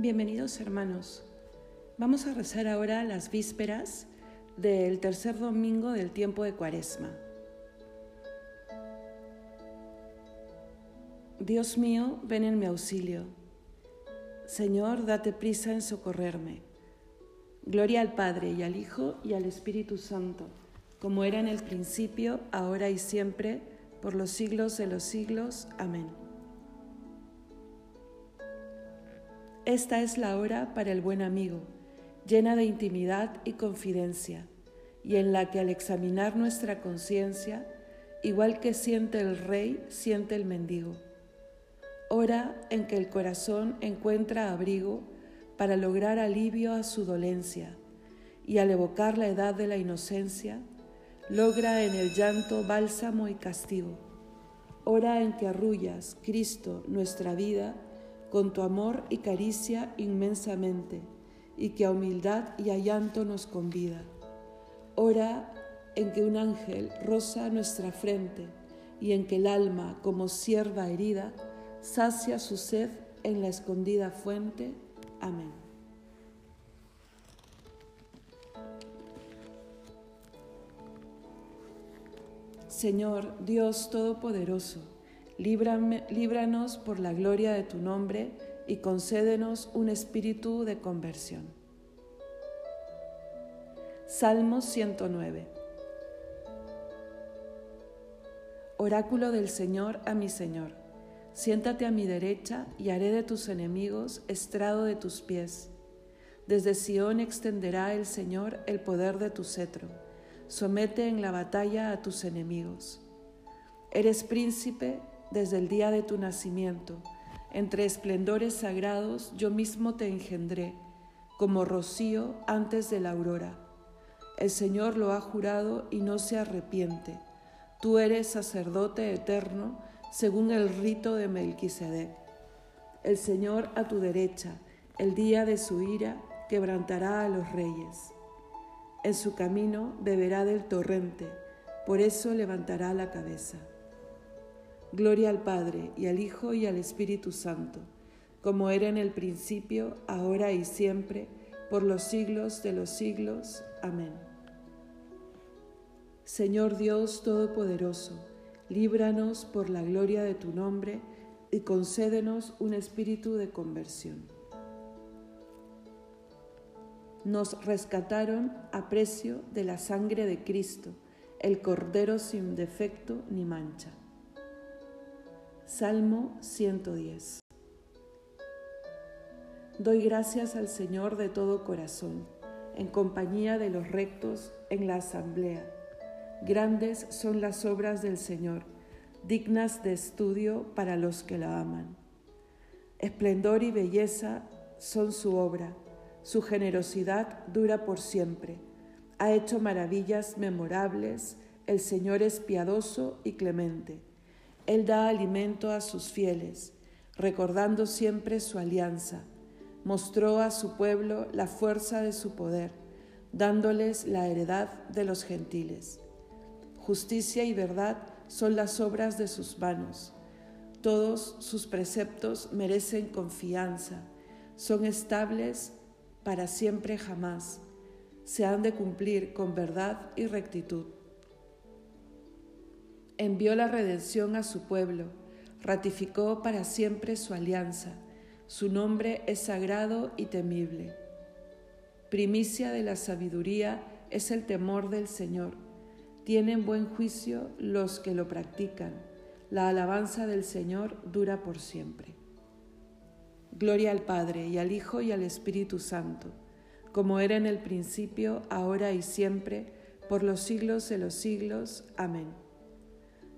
Bienvenidos hermanos. Vamos a rezar ahora las vísperas del tercer domingo del tiempo de Cuaresma. Dios mío, ven en mi auxilio. Señor, date prisa en socorrerme. Gloria al Padre y al Hijo y al Espíritu Santo, como era en el principio, ahora y siempre, por los siglos de los siglos. Amén. Esta es la hora para el buen amigo, llena de intimidad y confidencia, y en la que al examinar nuestra conciencia, igual que siente el rey, siente el mendigo. Hora en que el corazón encuentra abrigo para lograr alivio a su dolencia, y al evocar la edad de la inocencia, logra en el llanto bálsamo y castigo. Hora en que arrullas, Cristo, nuestra vida, con tu amor y caricia inmensamente, y que a humildad y a llanto nos convida. Hora en que un ángel roza nuestra frente, y en que el alma, como sierva herida, sacia su sed en la escondida fuente. Amén. Señor Dios Todopoderoso, líbranos por la gloria de tu nombre y concédenos un espíritu de conversión. Salmo 109. Oráculo del Señor a mi Señor, siéntate a mi derecha y haré de tus enemigos estrado de tus pies. Desde Sión extenderá el Señor el poder de tu cetro, somete en la batalla a tus enemigos. Eres príncipe desde el día de tu nacimiento. Entre esplendores sagrados yo mismo te engendré, como rocío antes de la aurora. El Señor lo ha jurado y no se arrepiente. Tú eres sacerdote eterno según el rito de Melquisedec. El Señor a tu derecha, el día de su ira, quebrantará a los reyes. En su camino beberá del torrente, por eso levantará la cabeza. Gloria al Padre y al Hijo y al Espíritu Santo, como era en el principio, ahora y siempre, por los siglos de los siglos. Amén. Señor Dios Todopoderoso, líbranos por la gloria de tu nombre y concédenos un espíritu de conversión. Nos rescataron a precio de la sangre de Cristo, el Cordero sin defecto ni mancha. Salmo 110. Doy gracias al Señor de todo corazón, en compañía de los rectos en la asamblea. Grandes son las obras del Señor, dignas de estudio para los que la aman. Esplendor y belleza son su obra, su generosidad dura por siempre. Ha hecho maravillas memorables, el Señor es piadoso y clemente él da alimento a sus fieles, recordando siempre su alianza. Mostró a su pueblo la fuerza de su poder, dándoles la heredad de los gentiles. Justicia y verdad son las obras de sus manos. Todos sus preceptos merecen confianza, son estables para siempre jamás. Se han de cumplir con verdad y rectitud envió la redención a su pueblo, ratificó para siempre su alianza, su nombre es sagrado y temible. Primicia de la sabiduría es el temor del Señor. Tienen buen juicio los que lo practican. La alabanza del Señor dura por siempre. Gloria al Padre y al Hijo y al Espíritu Santo, como era en el principio, ahora y siempre, por los siglos de los siglos. Amén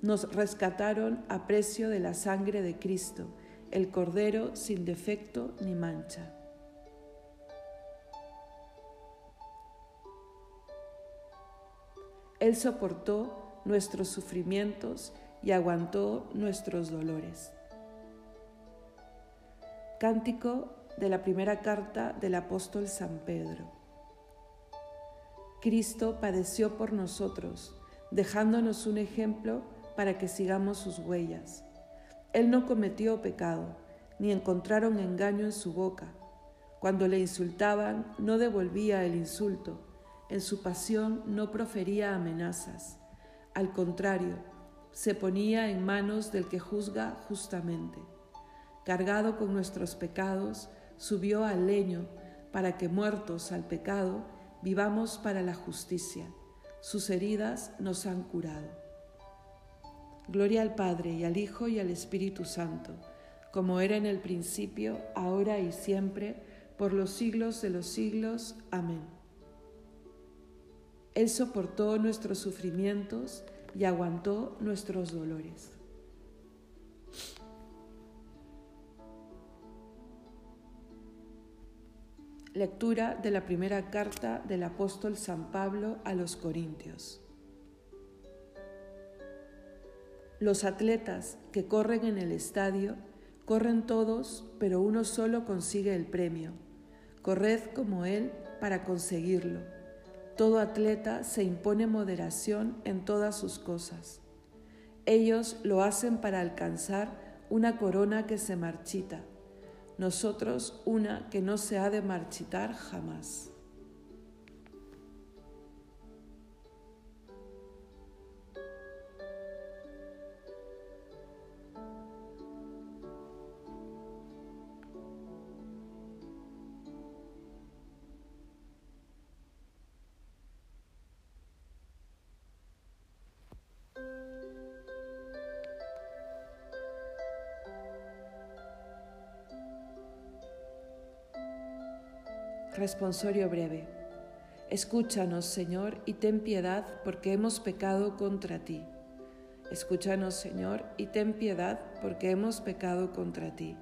nos rescataron a precio de la sangre de Cristo, el Cordero sin defecto ni mancha. Él soportó nuestros sufrimientos y aguantó nuestros dolores. Cántico de la primera carta del apóstol San Pedro. Cristo padeció por nosotros, dejándonos un ejemplo para que sigamos sus huellas. Él no cometió pecado, ni encontraron engaño en su boca. Cuando le insultaban, no devolvía el insulto. En su pasión no profería amenazas. Al contrario, se ponía en manos del que juzga justamente. Cargado con nuestros pecados, subió al leño para que muertos al pecado, vivamos para la justicia. Sus heridas nos han curado. Gloria al Padre y al Hijo y al Espíritu Santo, como era en el principio, ahora y siempre, por los siglos de los siglos. Amén. Él soportó nuestros sufrimientos y aguantó nuestros dolores. Lectura de la primera carta del apóstol San Pablo a los Corintios. Los atletas que corren en el estadio corren todos, pero uno solo consigue el premio. Corred como Él para conseguirlo. Todo atleta se impone moderación en todas sus cosas. Ellos lo hacen para alcanzar una corona que se marchita, nosotros una que no se ha de marchitar jamás. Responsorio breve. Escúchanos, Señor, y ten piedad, porque hemos pecado contra ti. Escúchanos, Señor, y ten piedad, porque hemos pecado contra ti.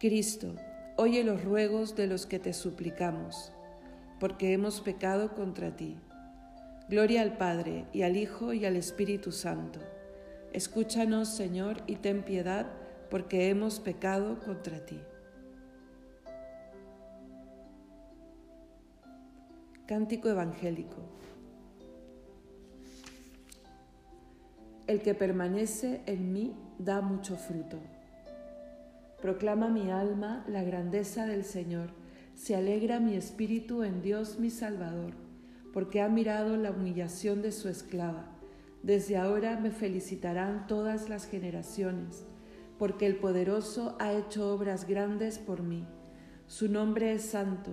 Cristo, oye los ruegos de los que te suplicamos, porque hemos pecado contra ti. Gloria al Padre, y al Hijo, y al Espíritu Santo. Escúchanos, Señor, y ten piedad, porque hemos pecado contra ti. Cántico Evangélico. El que permanece en mí da mucho fruto. Proclama mi alma la grandeza del Señor, se alegra mi espíritu en Dios mi Salvador, porque ha mirado la humillación de su esclava. Desde ahora me felicitarán todas las generaciones, porque el poderoso ha hecho obras grandes por mí. Su nombre es santo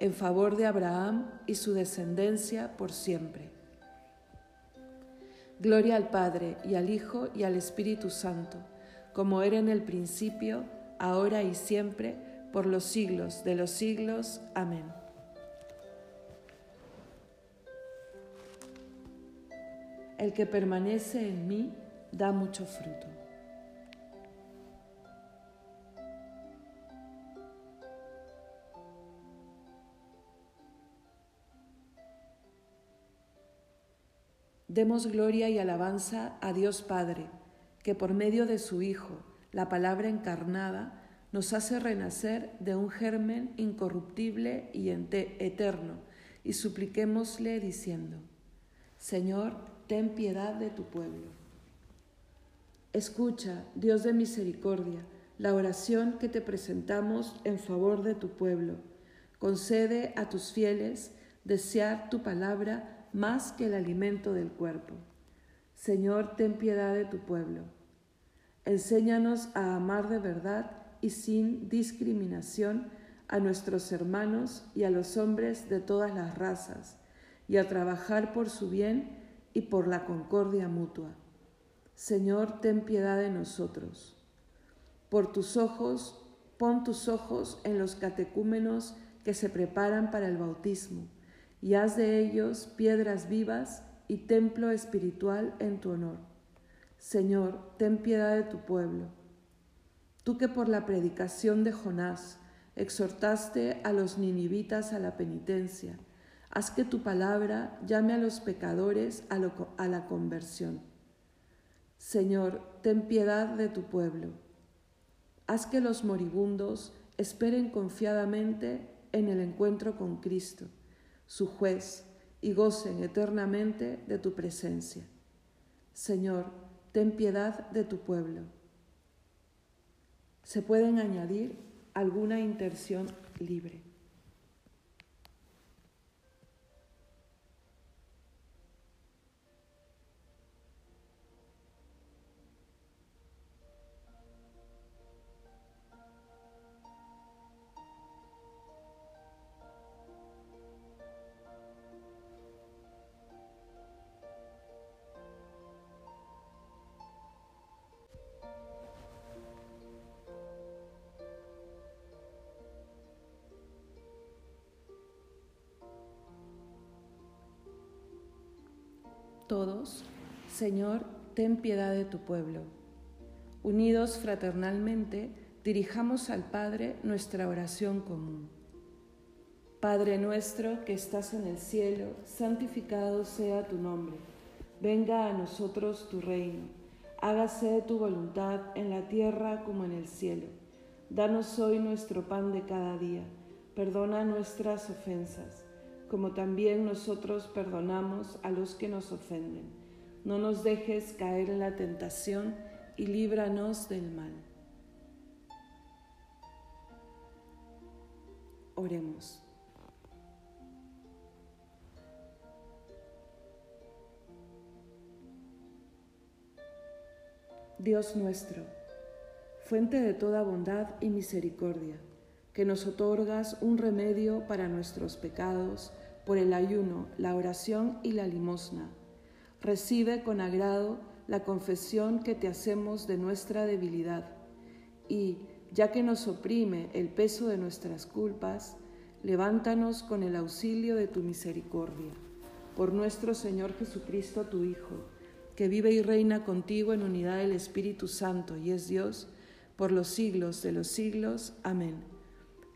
en favor de Abraham y su descendencia por siempre. Gloria al Padre y al Hijo y al Espíritu Santo, como era en el principio, ahora y siempre, por los siglos de los siglos. Amén. El que permanece en mí da mucho fruto. Demos gloria y alabanza a Dios Padre, que por medio de su Hijo, la palabra encarnada, nos hace renacer de un germen incorruptible y eterno, y supliquémosle diciendo, Señor, ten piedad de tu pueblo. Escucha, Dios de misericordia, la oración que te presentamos en favor de tu pueblo. Concede a tus fieles desear tu palabra más que el alimento del cuerpo. Señor, ten piedad de tu pueblo. Enséñanos a amar de verdad y sin discriminación a nuestros hermanos y a los hombres de todas las razas, y a trabajar por su bien y por la concordia mutua. Señor, ten piedad de nosotros. Por tus ojos, pon tus ojos en los catecúmenos que se preparan para el bautismo y haz de ellos piedras vivas y templo espiritual en tu honor. Señor, ten piedad de tu pueblo. Tú que por la predicación de Jonás exhortaste a los ninivitas a la penitencia. Haz que tu palabra llame a los pecadores a, la conversión. Señor, ten piedad de tu pueblo. Haz que los moribundos esperen confiadamente en el encuentro con Cristo, su juez, y gocen eternamente de tu presencia. Señor, ten piedad de tu pueblo. Se pueden añadir alguna intención libre. Todos, Señor, ten piedad de tu pueblo. Unidos fraternalmente, dirijamos al Padre nuestra oración común. Padre nuestro que estás en el cielo, santificado sea tu nombre. Venga a nosotros tu reino. Hágase tu voluntad en la tierra como en el cielo. Danos hoy nuestro pan de cada día. Perdona nuestras ofensas como también nosotros perdonamos a los que nos ofenden. No nos dejes caer en la tentación y líbranos del mal. Oremos. Dios nuestro, fuente de toda bondad y misericordia, que nos otorgas un remedio para nuestros pecados, por el ayuno, la oración y la limosna. Recibe con agrado la confesión que te hacemos de nuestra debilidad y, ya que nos oprime el peso de nuestras culpas, levántanos con el auxilio de tu misericordia. Por nuestro Señor Jesucristo, tu Hijo, que vive y reina contigo en unidad del Espíritu Santo y es Dios, por los siglos de los siglos. Amén.